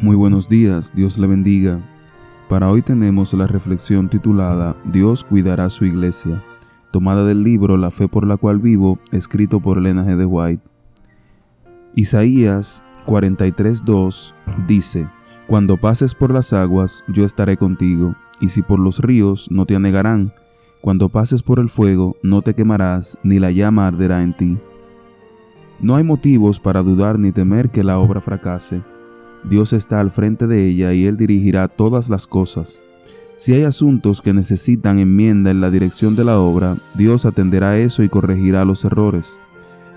Muy buenos días, Dios le bendiga. Para hoy tenemos la reflexión titulada Dios cuidará su iglesia, tomada del libro La fe por la cual vivo, escrito por Elena G. de White. Isaías 43.2 dice, Cuando pases por las aguas, yo estaré contigo, y si por los ríos, no te anegarán. Cuando pases por el fuego, no te quemarás, ni la llama arderá en ti. No hay motivos para dudar ni temer que la obra fracase Dios está al frente de ella y Él dirigirá todas las cosas. Si hay asuntos que necesitan enmienda en la dirección de la obra, Dios atenderá eso y corregirá los errores.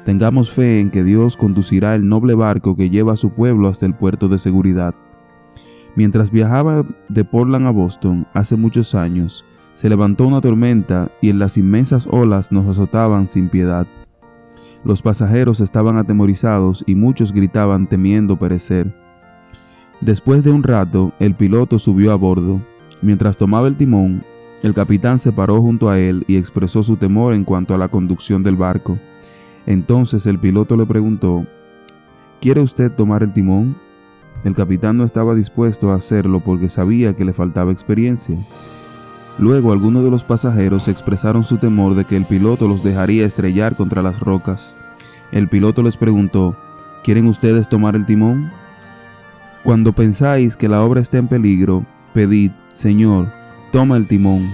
Tengamos fe en que Dios conducirá el noble barco que lleva a su pueblo hasta el puerto de seguridad. Mientras viajaba de Portland a Boston hace muchos años, se levantó una tormenta y en las inmensas olas nos azotaban sin piedad. Los pasajeros estaban atemorizados y muchos gritaban temiendo perecer. Después de un rato, el piloto subió a bordo. Mientras tomaba el timón, el capitán se paró junto a él y expresó su temor en cuanto a la conducción del barco. Entonces el piloto le preguntó, ¿Quiere usted tomar el timón? El capitán no estaba dispuesto a hacerlo porque sabía que le faltaba experiencia. Luego algunos de los pasajeros expresaron su temor de que el piloto los dejaría estrellar contra las rocas. El piloto les preguntó, ¿Quieren ustedes tomar el timón? Cuando pensáis que la obra está en peligro, pedid, Señor, toma el timón,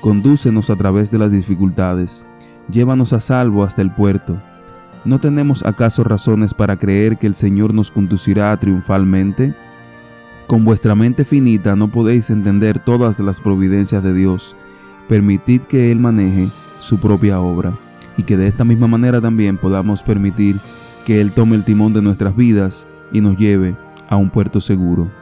condúcenos a través de las dificultades, llévanos a salvo hasta el puerto. ¿No tenemos acaso razones para creer que el Señor nos conducirá triunfalmente? Con vuestra mente finita no podéis entender todas las providencias de Dios. Permitid que Él maneje su propia obra y que de esta misma manera también podamos permitir que Él tome el timón de nuestras vidas y nos lleve a un puerto seguro.